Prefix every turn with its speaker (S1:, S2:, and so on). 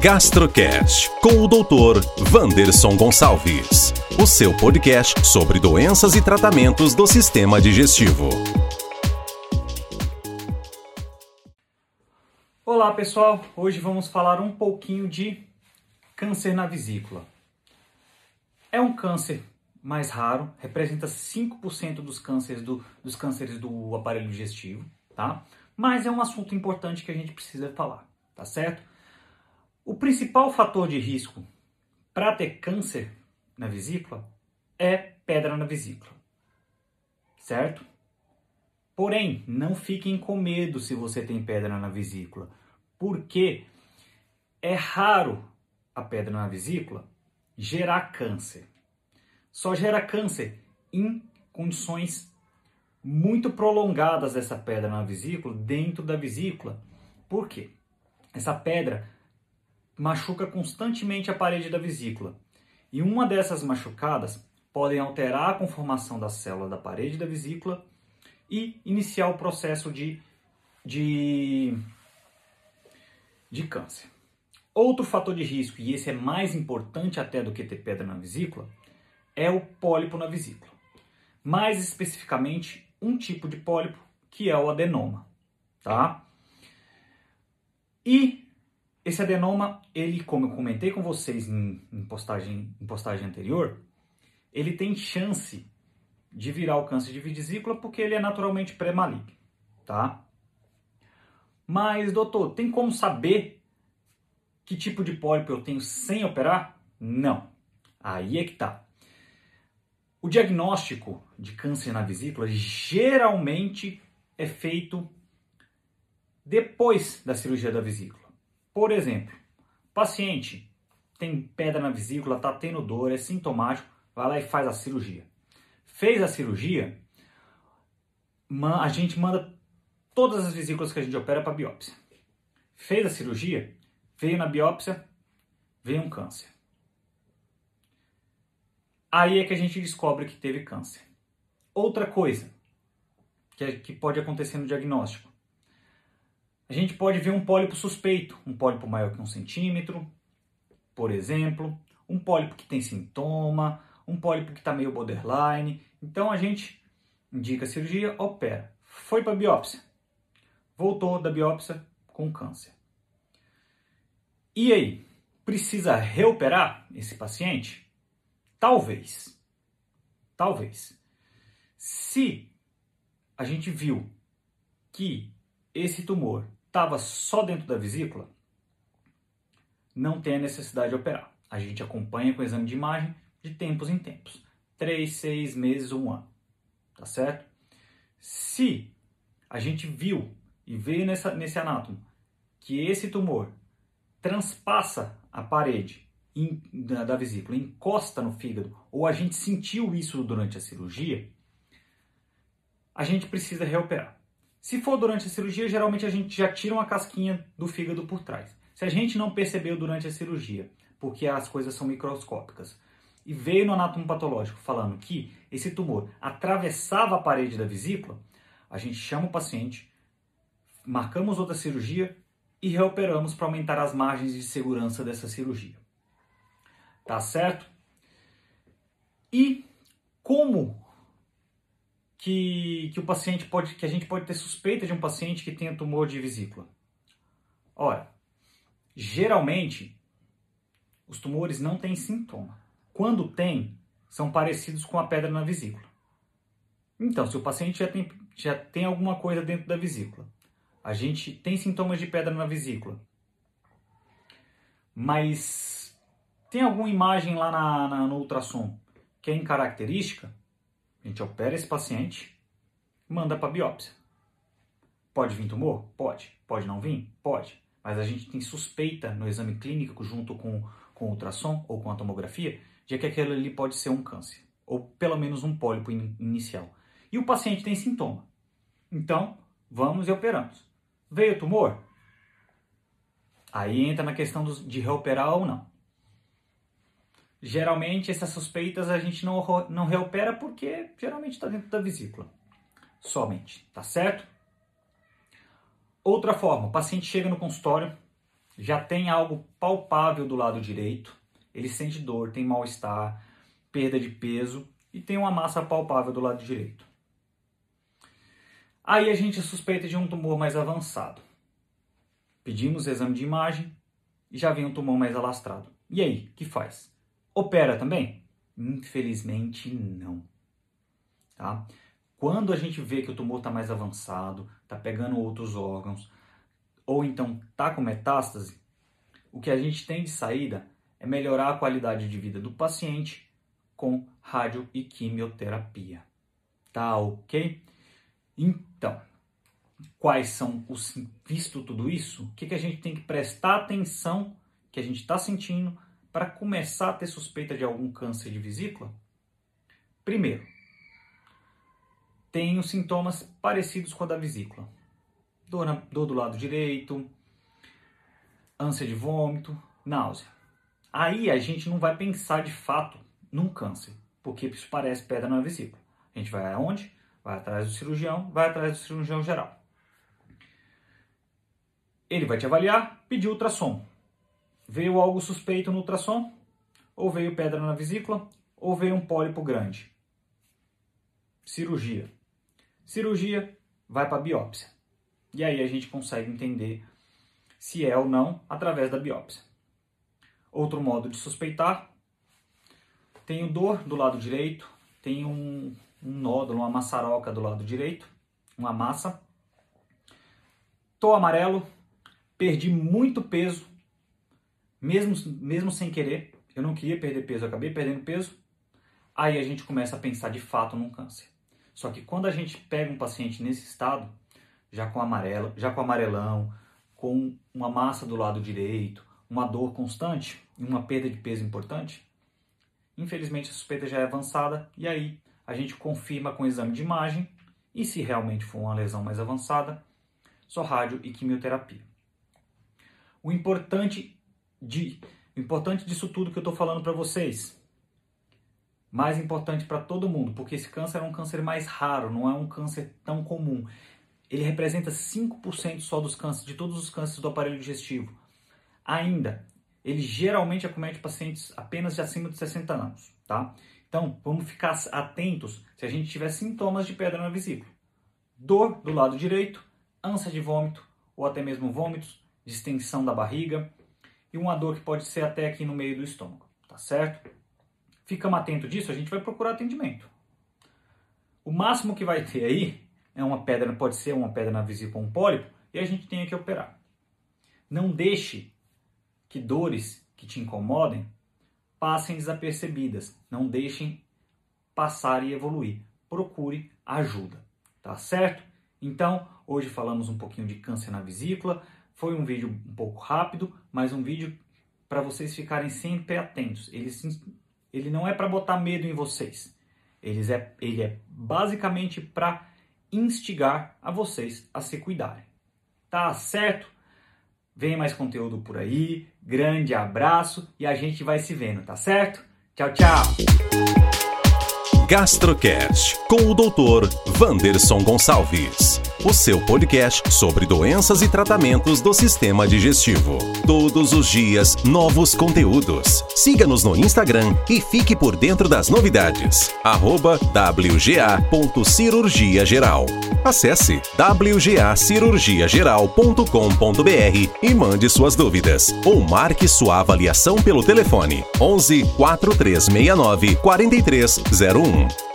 S1: Gastrocast com o Dr. Wanderson Gonçalves. O seu podcast sobre doenças e tratamentos do sistema digestivo.
S2: Olá pessoal, hoje vamos falar um pouquinho de câncer na vesícula. É um câncer mais raro, representa 5% dos cânceres do, dos cânceres do aparelho digestivo, tá? Mas é um assunto importante que a gente precisa falar, tá certo? O principal fator de risco para ter câncer na vesícula é pedra na vesícula, certo? Porém, não fiquem com medo se você tem pedra na vesícula, porque é raro a pedra na vesícula gerar câncer. Só gera câncer em condições muito prolongadas dessa pedra na vesícula, dentro da vesícula. Por quê? Essa pedra machuca constantemente a parede da vesícula. E uma dessas machucadas podem alterar a conformação da célula da parede da vesícula e iniciar o processo de, de, de câncer. Outro fator de risco, e esse é mais importante até do que ter pedra na vesícula, é o pólipo na vesícula. Mais especificamente, um tipo de pólipo que é o adenoma, tá? E esse adenoma, ele, como eu comentei com vocês em, em, postagem, em postagem anterior, ele tem chance de virar o câncer de vesícula porque ele é naturalmente pré-maligno, tá? Mas, doutor, tem como saber que tipo de pólipo eu tenho sem operar? Não. Aí é que tá. O diagnóstico de câncer na vesícula geralmente é feito depois da cirurgia da vesícula. Por exemplo, paciente tem pedra na vesícula, está tendo dor, é sintomático, vai lá e faz a cirurgia. Fez a cirurgia, a gente manda todas as vesículas que a gente opera para biópsia. Fez a cirurgia, veio na biópsia, veio um câncer. Aí é que a gente descobre que teve câncer. Outra coisa que, é, que pode acontecer no diagnóstico a gente pode ver um pólipo suspeito, um pólipo maior que um centímetro, por exemplo, um pólipo que tem sintoma, um pólipo que está meio borderline. Então a gente indica a cirurgia, opera. Foi para biópsia, voltou da biópsia com câncer. E aí, precisa reoperar esse paciente? Talvez. Talvez. Se a gente viu que esse tumor estava só dentro da vesícula, não tem a necessidade de operar. A gente acompanha com exame de imagem de tempos em tempos. Três, seis meses um ano. Tá certo? Se a gente viu e veio nessa, nesse anátomo que esse tumor transpassa a parede in, da, da vesícula, encosta no fígado, ou a gente sentiu isso durante a cirurgia, a gente precisa reoperar. Se for durante a cirurgia, geralmente a gente já tira uma casquinha do fígado por trás. Se a gente não percebeu durante a cirurgia, porque as coisas são microscópicas, e veio no anátomo patológico falando que esse tumor atravessava a parede da vesícula, a gente chama o paciente, marcamos outra cirurgia e reoperamos para aumentar as margens de segurança dessa cirurgia. Tá certo? E como que, que o paciente pode, que a gente pode ter suspeita de um paciente que tenha tumor de vesícula? Ora, geralmente os tumores não têm sintoma. Quando tem, são parecidos com a pedra na vesícula. Então, se o paciente já tem, já tem alguma coisa dentro da vesícula, a gente tem sintomas de pedra na vesícula, mas tem alguma imagem lá na, na, no ultrassom que é incaracterística, a gente opera esse paciente, manda para biópsia. Pode vir tumor? Pode. Pode não vir? Pode. Mas a gente tem suspeita no exame clínico junto com, com o ultrassom ou com a tomografia de que aquele ali pode ser um câncer, ou pelo menos um pólipo in, inicial. E o paciente tem sintoma. Então, vamos e operamos. Veio tumor? Aí entra na questão dos, de reoperar ou não. Geralmente essas suspeitas a gente não, não reopera porque geralmente está dentro da vesícula. Somente, tá certo? Outra forma, o paciente chega no consultório, já tem algo palpável do lado direito, ele sente dor, tem mal-estar, perda de peso e tem uma massa palpável do lado direito. Aí a gente suspeita de um tumor mais avançado. Pedimos exame de imagem e já vem um tumor mais alastrado. E aí, que faz? Opera também? Infelizmente não. Tá? Quando a gente vê que o tumor está mais avançado, está pegando outros órgãos, ou então está com metástase, o que a gente tem de saída é melhorar a qualidade de vida do paciente com rádio e quimioterapia. Tá ok? Então, quais são os. Visto tudo isso, o que, que a gente tem que prestar atenção que a gente está sentindo para começar a ter suspeita de algum câncer de vesícula? Primeiro, os sintomas parecidos com a da vesícula. Dor, na, dor do lado direito, ânsia de vômito, náusea. Aí a gente não vai pensar de fato num câncer, porque isso parece pedra na vesícula. A gente vai aonde? Vai atrás do cirurgião, vai atrás do cirurgião geral. Ele vai te avaliar, pedir ultrassom. Veio algo suspeito no ultrassom? Ou veio pedra na vesícula? Ou veio um pólipo grande? Cirurgia. Cirurgia vai para biópsia. E aí a gente consegue entender se é ou não através da biópsia. Outro modo de suspeitar, tenho dor do lado direito, tenho um, um nódulo, uma maçaroca do lado direito, uma massa. Tô amarelo, perdi muito peso, mesmo, mesmo sem querer. Eu não queria perder peso, eu acabei perdendo peso. Aí a gente começa a pensar de fato num câncer. Só que quando a gente pega um paciente nesse estado, já com amarelo, já com amarelão, com uma massa do lado direito, uma dor constante e uma perda de peso importante, infelizmente a suspeita já é avançada e aí a gente confirma com o exame de imagem e se realmente for uma lesão mais avançada, só rádio e quimioterapia. O importante de importante disso tudo que eu estou falando para vocês, mais importante para todo mundo, porque esse câncer é um câncer mais raro, não é um câncer tão comum ele representa 5% só dos cânceres, de todos os cânceres do aparelho digestivo. Ainda, ele geralmente acomete pacientes apenas de acima de 60 anos, tá? Então, vamos ficar atentos se a gente tiver sintomas de pedra na vesícula. Dor do lado direito, ânsia de vômito ou até mesmo vômitos, distensão da barriga e uma dor que pode ser até aqui no meio do estômago, tá certo? Ficamos atento disso, a gente vai procurar atendimento. O máximo que vai ter aí é uma pedra, pode ser uma pedra na vesícula um pólipo, e a gente tem que operar. Não deixe que dores que te incomodem passem desapercebidas. Não deixem passar e evoluir. Procure ajuda, tá certo? Então, hoje falamos um pouquinho de câncer na vesícula. Foi um vídeo um pouco rápido, mas um vídeo para vocês ficarem sempre atentos. Ele, ele não é para botar medo em vocês. Ele é, ele é basicamente para instigar a vocês a se cuidarem. Tá certo? Vem mais conteúdo por aí. Grande abraço e a gente vai se vendo, tá certo? Tchau, tchau.
S1: Gastrocast com o doutor Vanderson Gonçalves. O seu podcast sobre doenças e tratamentos do sistema digestivo. Todos os dias, novos conteúdos. Siga-nos no Instagram e fique por dentro das novidades. Arroba wga.cirurgia geral. Acesse wgacirurgiageral.com.br e mande suas dúvidas. Ou marque sua avaliação pelo telefone 11 4369 4301.